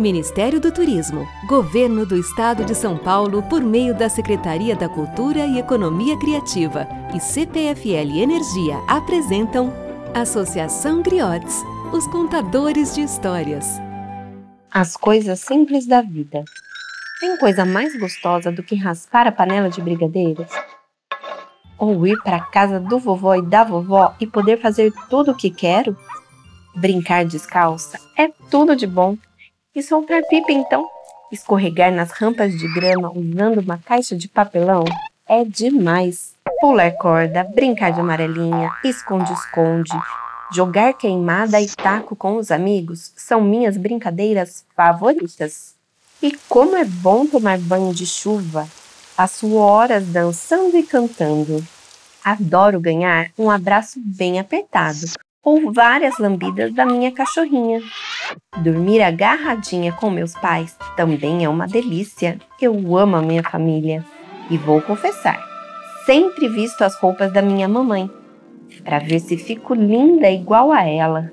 Ministério do Turismo, Governo do Estado de São Paulo, por meio da Secretaria da Cultura e Economia Criativa e CPFL Energia apresentam Associação Griotes, os contadores de histórias. As coisas simples da vida. Tem coisa mais gostosa do que raspar a panela de brigadeiros? Ou ir para casa do vovô e da vovó e poder fazer tudo o que quero? Brincar descalça é tudo de bom e soltar pipa então? Escorregar nas rampas de grama usando uma caixa de papelão? É demais. Pular corda, brincar de amarelinha, esconde-esconde, jogar queimada e taco com os amigos são minhas brincadeiras favoritas. E como é bom tomar banho de chuva, passo horas dançando e cantando. Adoro ganhar um abraço bem apertado ou várias lambidas da minha cachorrinha. Dormir agarradinha com meus pais também é uma delícia. Eu amo a minha família e vou confessar, sempre visto as roupas da minha mamãe para ver se fico linda igual a ela.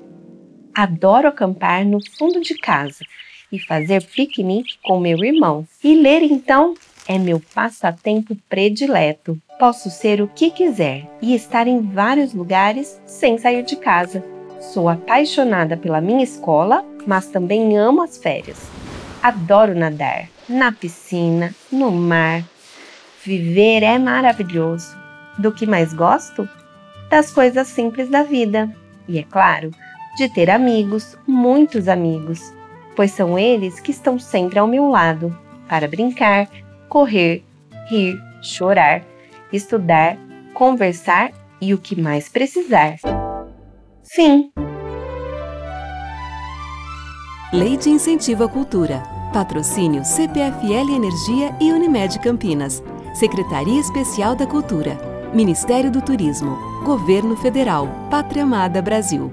Adoro acampar no fundo de casa e fazer piquenique com meu irmão. E ler então é meu passatempo predileto. Posso ser o que quiser e estar em vários lugares sem sair de casa. Sou apaixonada pela minha escola, mas também amo as férias. Adoro nadar na piscina, no mar. Viver é maravilhoso. Do que mais gosto? Das coisas simples da vida. E é claro, de ter amigos, muitos amigos, pois são eles que estão sempre ao meu lado para brincar, correr, rir, chorar, estudar, conversar e o que mais precisar. Fim. Lei de Incentivo à Cultura. Patrocínio CPFL Energia e Unimed Campinas. Secretaria Especial da Cultura. Ministério do Turismo. Governo Federal. Pátria Amada Brasil.